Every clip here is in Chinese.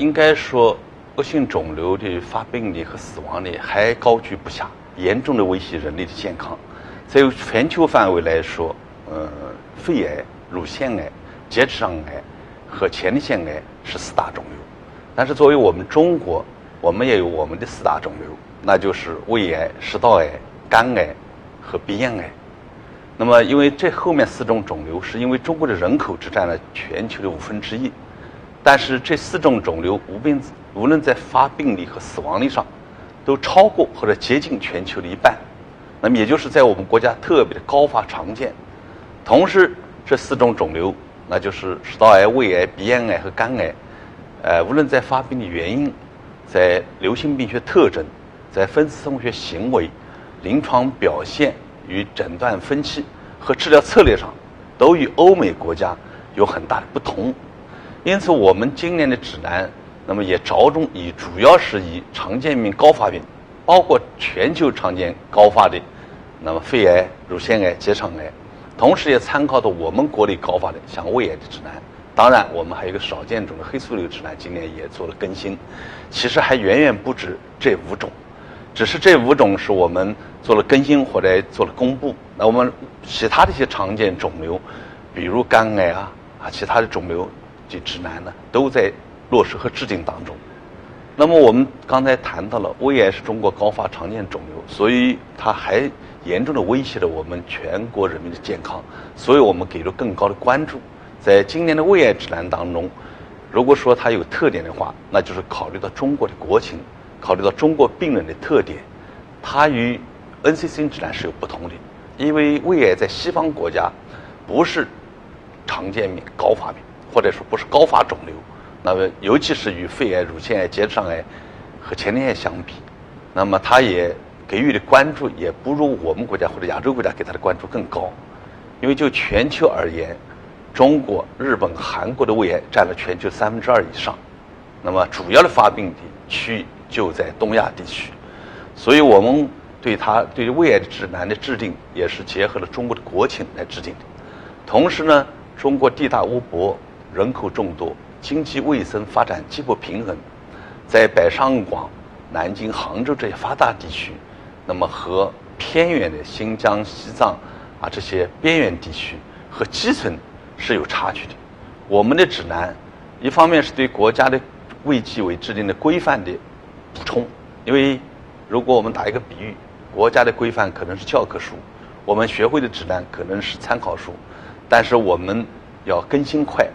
应该说，恶性肿瘤的发病率和死亡率还高居不下，严重的威胁人类的健康。在全球范围来说，呃，肺癌、乳腺癌、结直肠癌和前列腺癌是四大肿瘤。但是作为我们中国，我们也有我们的四大肿瘤，那就是胃癌、食道癌、肝癌和鼻咽癌。那么，因为这后面四种肿瘤，是因为中国的人口只占了全球的五分之一。但是这四种肿瘤无病无论在发病率和死亡率上，都超过或者接近全球的一半。那么也就是在我们国家特别的高发常见。同时，这四种肿瘤，那就是食道癌、胃癌、鼻咽癌和肝癌，呃，无论在发病的原因、在流行病学特征、在分子生物学行为、临床表现与诊断分期和治疗策略上，都与欧美国家有很大的不同。因此，我们今年的指南，那么也着重以主要是以常见病、高发病，包括全球常见高发的，那么肺癌、乳腺癌、结肠癌，同时也参考的我们国内高发的像胃癌的指南。当然，我们还有一个少见种的黑素瘤指南，今年也做了更新。其实还远远不止这五种，只是这五种是我们做了更新或者做了公布。那我们其他的一些常见肿瘤，比如肝癌啊啊，其他的肿瘤。及指南呢，都在落实和制定当中。那么我们刚才谈到了胃癌是中国高发常见肿瘤，所以它还严重的威胁了我们全国人民的健康，所以我们给了更高的关注。在今年的胃癌指南当中，如果说它有特点的话，那就是考虑到中国的国情，考虑到中国病人的特点，它与 NCC 指南是有不同的。因为胃癌在西方国家不是常见病、高发病。或者说不是高发肿瘤，那么尤其是与肺癌、乳腺癌、结肠癌和前列腺相比，那么它也给予的关注也不如我们国家或者亚洲国家给它的关注更高。因为就全球而言，中国、日本、韩国的胃癌占了全球三分之二以上，那么主要的发病地区域就在东亚地区，所以我们对它对于胃癌的指南的制定也是结合了中国的国情来制定的。同时呢，中国地大物博。人口众多，经济卫生发展极不平衡，在北上广、南京、杭州这些发达地区，那么和偏远的新疆、西藏啊这些边远地区和基层是有差距的。我们的指南，一方面是对国家的卫计委制定的规范的补充，因为如果我们打一个比喻，国家的规范可能是教科书，我们学会的指南可能是参考书，但是我们要更新快。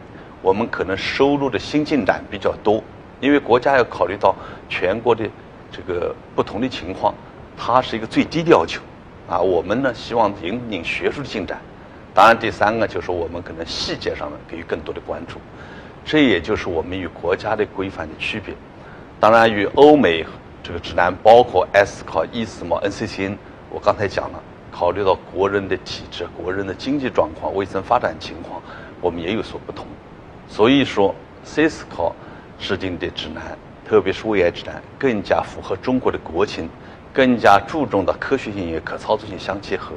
我们可能收入的新进展比较多，因为国家要考虑到全国的这个不同的情况，它是一个最低的要求，啊，我们呢希望引领学术的进展。当然，第三个就是我们可能细节上呢给予更多的关注，这也就是我们与国家的规范的区别。当然，与欧美这个指南，包括 S 考、ESMO、NCCN，我刚才讲了，考虑到国人的体质、国人的经济状况、卫生发展情况，我们也有所不同。所以说，CISCO 制定的指南，特别是胃癌指南，更加符合中国的国情，更加注重的科学性与可操作性相结合。